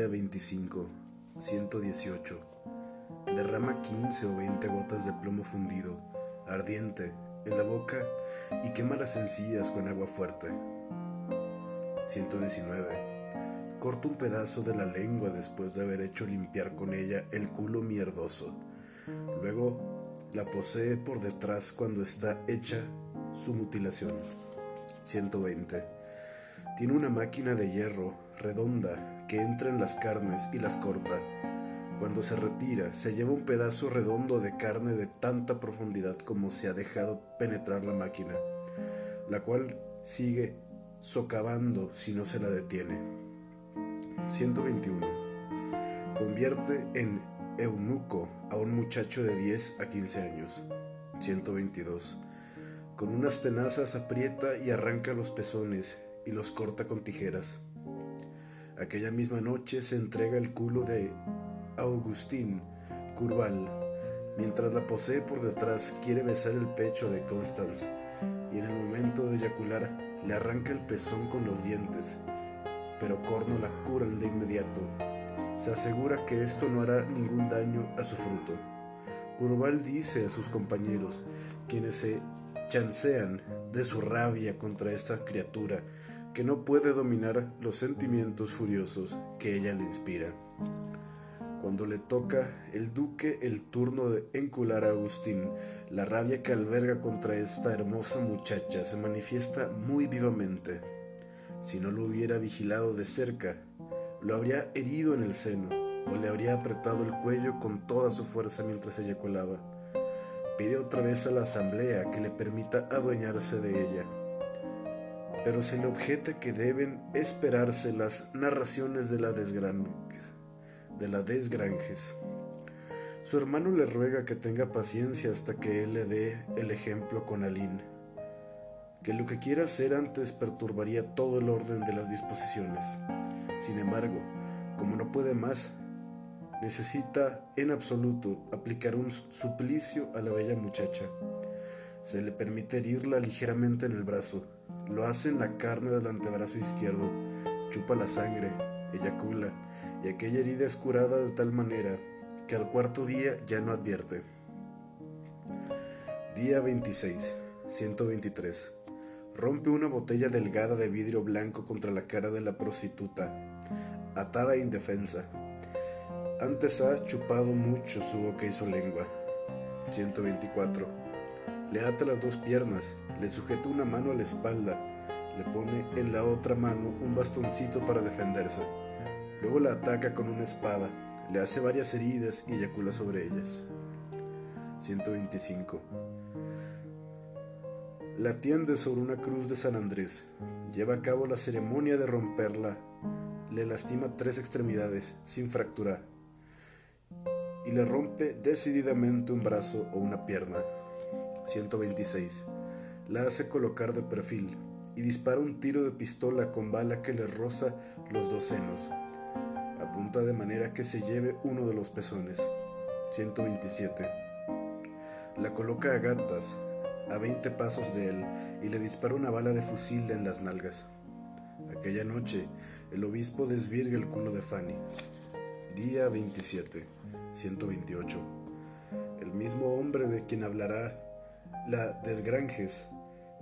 Día 25, 118. Derrama 15 o 20 gotas de plomo fundido, ardiente, en la boca y quema las encías con agua fuerte. 119. Corta un pedazo de la lengua después de haber hecho limpiar con ella el culo mierdoso. Luego la posee por detrás cuando está hecha su mutilación. 120. Tiene una máquina de hierro redonda que entra en las carnes y las corta. Cuando se retira, se lleva un pedazo redondo de carne de tanta profundidad como se ha dejado penetrar la máquina, la cual sigue socavando si no se la detiene. 121. Convierte en eunuco a un muchacho de 10 a 15 años. 122. Con unas tenazas aprieta y arranca los pezones y los corta con tijeras. Aquella misma noche se entrega el culo de Augustín Curval, mientras la posee por detrás quiere besar el pecho de Constance y en el momento de eyacular le arranca el pezón con los dientes, pero Corno la curan de inmediato. Se asegura que esto no hará ningún daño a su fruto. Curval dice a sus compañeros, quienes se chancean de su rabia contra esta criatura que no puede dominar los sentimientos furiosos que ella le inspira. Cuando le toca el duque el turno de encular a Agustín, la rabia que alberga contra esta hermosa muchacha se manifiesta muy vivamente. Si no lo hubiera vigilado de cerca, lo habría herido en el seno o le habría apretado el cuello con toda su fuerza mientras ella colaba pide otra vez a la asamblea que le permita adueñarse de ella. Pero se le objeta que deben esperarse las narraciones de la desgranjes. De la desgranjes. Su hermano le ruega que tenga paciencia hasta que él le dé el ejemplo con Aline, que lo que quiera hacer antes perturbaría todo el orden de las disposiciones. Sin embargo, como no puede más, necesita en absoluto aplicar un suplicio a la bella muchacha. Se le permite herirla ligeramente en el brazo, lo hace en la carne del antebrazo izquierdo, chupa la sangre, eyacula, y aquella herida es curada de tal manera que al cuarto día ya no advierte. Día 26, 123. Rompe una botella delgada de vidrio blanco contra la cara de la prostituta, atada e indefensa, antes ha chupado mucho su boca y su lengua. 124. Le ata las dos piernas, le sujeta una mano a la espalda, le pone en la otra mano un bastoncito para defenderse. Luego la ataca con una espada, le hace varias heridas y eyacula sobre ellas. 125. La tiende sobre una cruz de San Andrés. Lleva a cabo la ceremonia de romperla. Le lastima tres extremidades, sin fracturar y le rompe decididamente un brazo o una pierna. 126. La hace colocar de perfil y dispara un tiro de pistola con bala que le roza los dos senos. Apunta de manera que se lleve uno de los pezones. 127. La coloca a gatas a 20 pasos de él y le dispara una bala de fusil en las nalgas. Aquella noche, el obispo desvirga el culo de Fanny. Día 27. 128. El mismo hombre de quien hablará la Desgranges,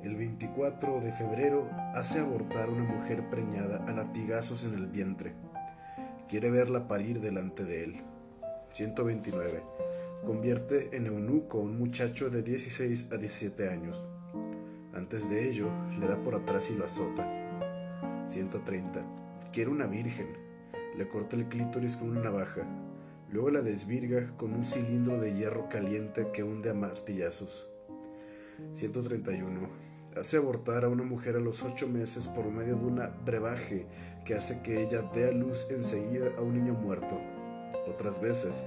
el 24 de febrero, hace abortar una mujer preñada a latigazos en el vientre. Quiere verla parir delante de él. 129. Convierte en eunuco a un muchacho de 16 a 17 años. Antes de ello, le da por atrás y lo azota. 130. Quiere una virgen. Le corta el clítoris con una navaja. Luego la desvirga con un cilindro de hierro caliente que hunde a martillazos. 131. Hace abortar a una mujer a los ocho meses por medio de una brebaje que hace que ella dé a luz enseguida a un niño muerto. Otras veces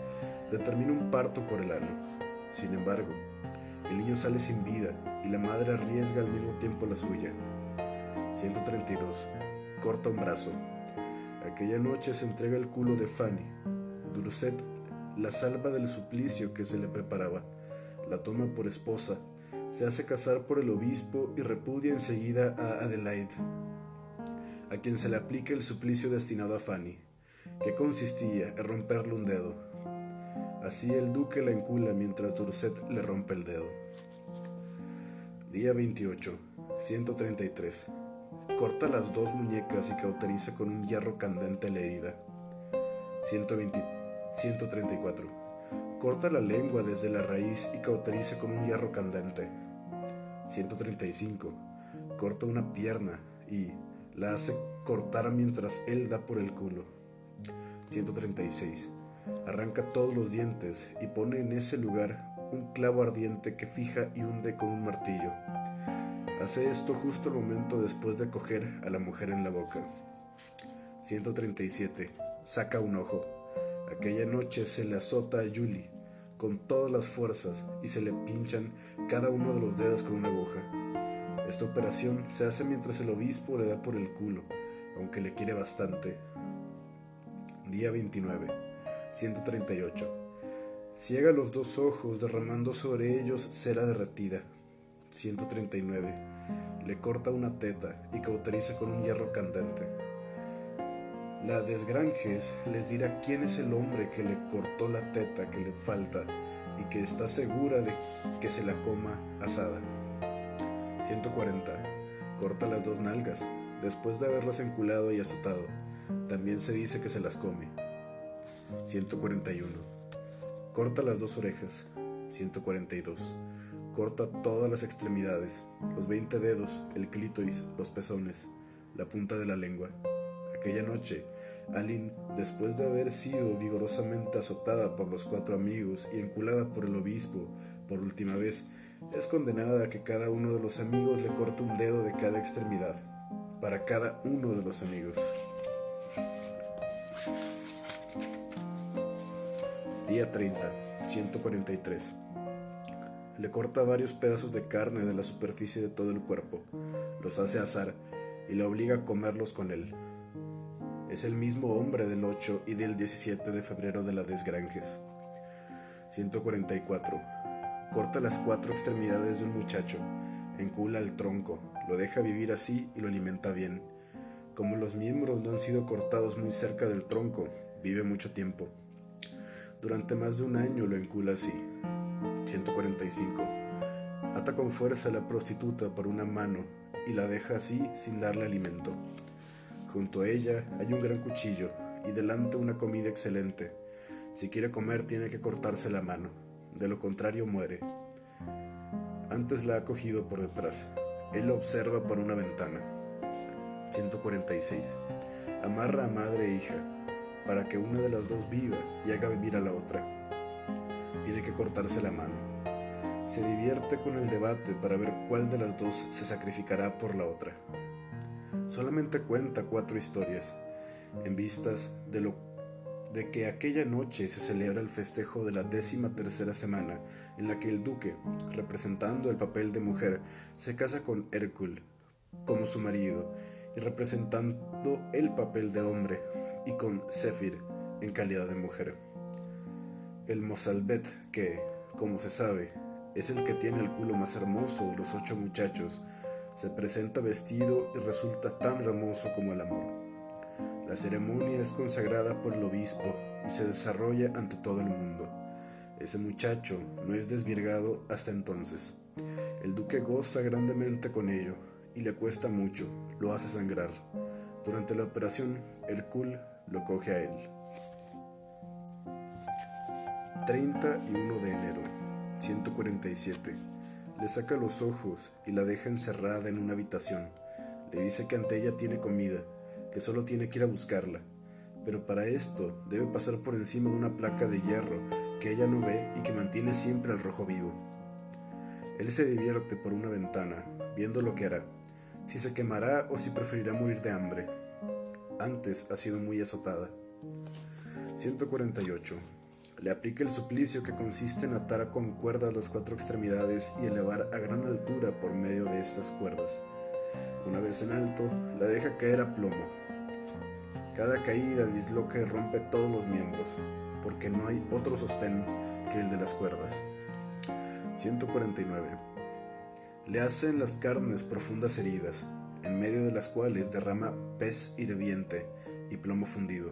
determina un parto por el ano. Sin embargo, el niño sale sin vida y la madre arriesga al mismo tiempo la suya. 132. Corta un brazo. Aquella noche se entrega el culo de Fanny, Durset la salva del suplicio que se le preparaba, la toma por esposa, se hace casar por el obispo y repudia enseguida a Adelaide, a quien se le aplica el suplicio destinado a Fanny. que consistía en romperle un dedo. Así el duque la encula mientras Dorset le rompe el dedo. Día 28, 133. Corta las dos muñecas y cauteriza con un hierro candente la herida. 120, 134. Corta la lengua desde la raíz y cauteriza con un hierro candente. 135. Corta una pierna y la hace cortar mientras él da por el culo. 136. Arranca todos los dientes y pone en ese lugar un clavo ardiente que fija y hunde con un martillo. Hace esto justo el momento después de coger a la mujer en la boca. 137. Saca un ojo. Aquella noche se le azota a Julie con todas las fuerzas y se le pinchan cada uno de los dedos con una aguja. Esta operación se hace mientras el obispo le da por el culo, aunque le quiere bastante. Día 29. 138. Ciega los dos ojos, derramando sobre ellos cera derretida. 139. Le corta una teta y cauteriza con un hierro candente. La desgranjes les dirá quién es el hombre que le cortó la teta que le falta y que está segura de que se la coma asada. 140. Corta las dos nalgas, después de haberlas enculado y azotado. También se dice que se las come. 141. Corta las dos orejas. 142. Corta todas las extremidades, los 20 dedos, el clítoris, los pezones, la punta de la lengua. Aquella noche, Aline, después de haber sido vigorosamente azotada por los cuatro amigos y enculada por el obispo por última vez, es condenada a que cada uno de los amigos le corte un dedo de cada extremidad, para cada uno de los amigos. Día 30, 143. Le corta varios pedazos de carne de la superficie de todo el cuerpo, los hace asar y la obliga a comerlos con él. Es el mismo hombre del 8 y del 17 de febrero de la Desgranges. 144. Corta las cuatro extremidades de un muchacho, encula el tronco, lo deja vivir así y lo alimenta bien. Como los miembros no han sido cortados muy cerca del tronco, vive mucho tiempo. Durante más de un año lo encula así. 145. Ata con fuerza a la prostituta por una mano y la deja así sin darle alimento. Junto a ella hay un gran cuchillo y delante una comida excelente. Si quiere comer tiene que cortarse la mano, de lo contrario muere. Antes la ha cogido por detrás. Él la observa por una ventana. 146. Amarra a madre e hija para que una de las dos viva y haga vivir a la otra. Tiene que cortarse la mano. Se divierte con el debate para ver cuál de las dos se sacrificará por la otra. Solamente cuenta cuatro historias, en vistas de lo de que aquella noche se celebra el festejo de la décima tercera semana, en la que el duque, representando el papel de mujer, se casa con Hércules como su marido, y representando el papel de hombre, y con Zephyr en calidad de mujer. El Mozalbet, que, como se sabe, es el que tiene el culo más hermoso de los ocho muchachos, se presenta vestido y resulta tan hermoso como el amor. La ceremonia es consagrada por el obispo y se desarrolla ante todo el mundo. Ese muchacho no es desvirgado hasta entonces. El duque goza grandemente con ello y le cuesta mucho, lo hace sangrar. Durante la operación, Hercule lo coge a él. 31 de enero, 147. Le saca los ojos y la deja encerrada en una habitación. Le dice que ante ella tiene comida, que solo tiene que ir a buscarla. Pero para esto debe pasar por encima de una placa de hierro que ella no ve y que mantiene siempre al rojo vivo. Él se divierte por una ventana, viendo lo que hará, si se quemará o si preferirá morir de hambre. Antes ha sido muy azotada. 148. Le aplica el suplicio que consiste en atar con cuerdas las cuatro extremidades y elevar a gran altura por medio de estas cuerdas. Una vez en alto, la deja caer a plomo. Cada caída disloca y rompe todos los miembros, porque no hay otro sostén que el de las cuerdas. 149. Le hace en las carnes profundas heridas, en medio de las cuales derrama pez hirviente y plomo fundido.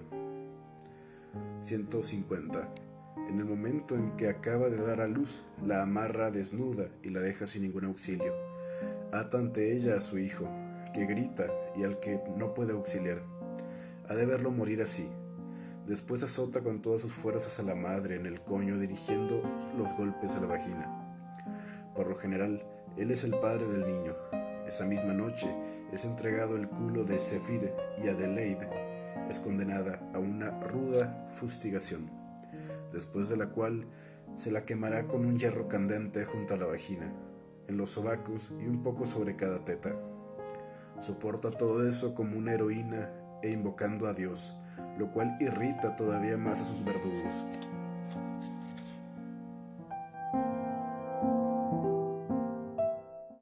150. En el momento en que acaba de dar a luz, la amarra desnuda y la deja sin ningún auxilio. Ata ante ella a su hijo, que grita y al que no puede auxiliar. Ha de verlo morir así. Después azota con todas sus fuerzas a la madre en el coño dirigiendo los golpes a la vagina. Por lo general, él es el padre del niño. Esa misma noche es entregado el culo de Zephyr y Adelaide es condenada a una ruda fustigación después de la cual se la quemará con un hierro candente junto a la vagina, en los sobacos y un poco sobre cada teta. Soporta todo eso como una heroína e invocando a Dios, lo cual irrita todavía más a sus verdugos.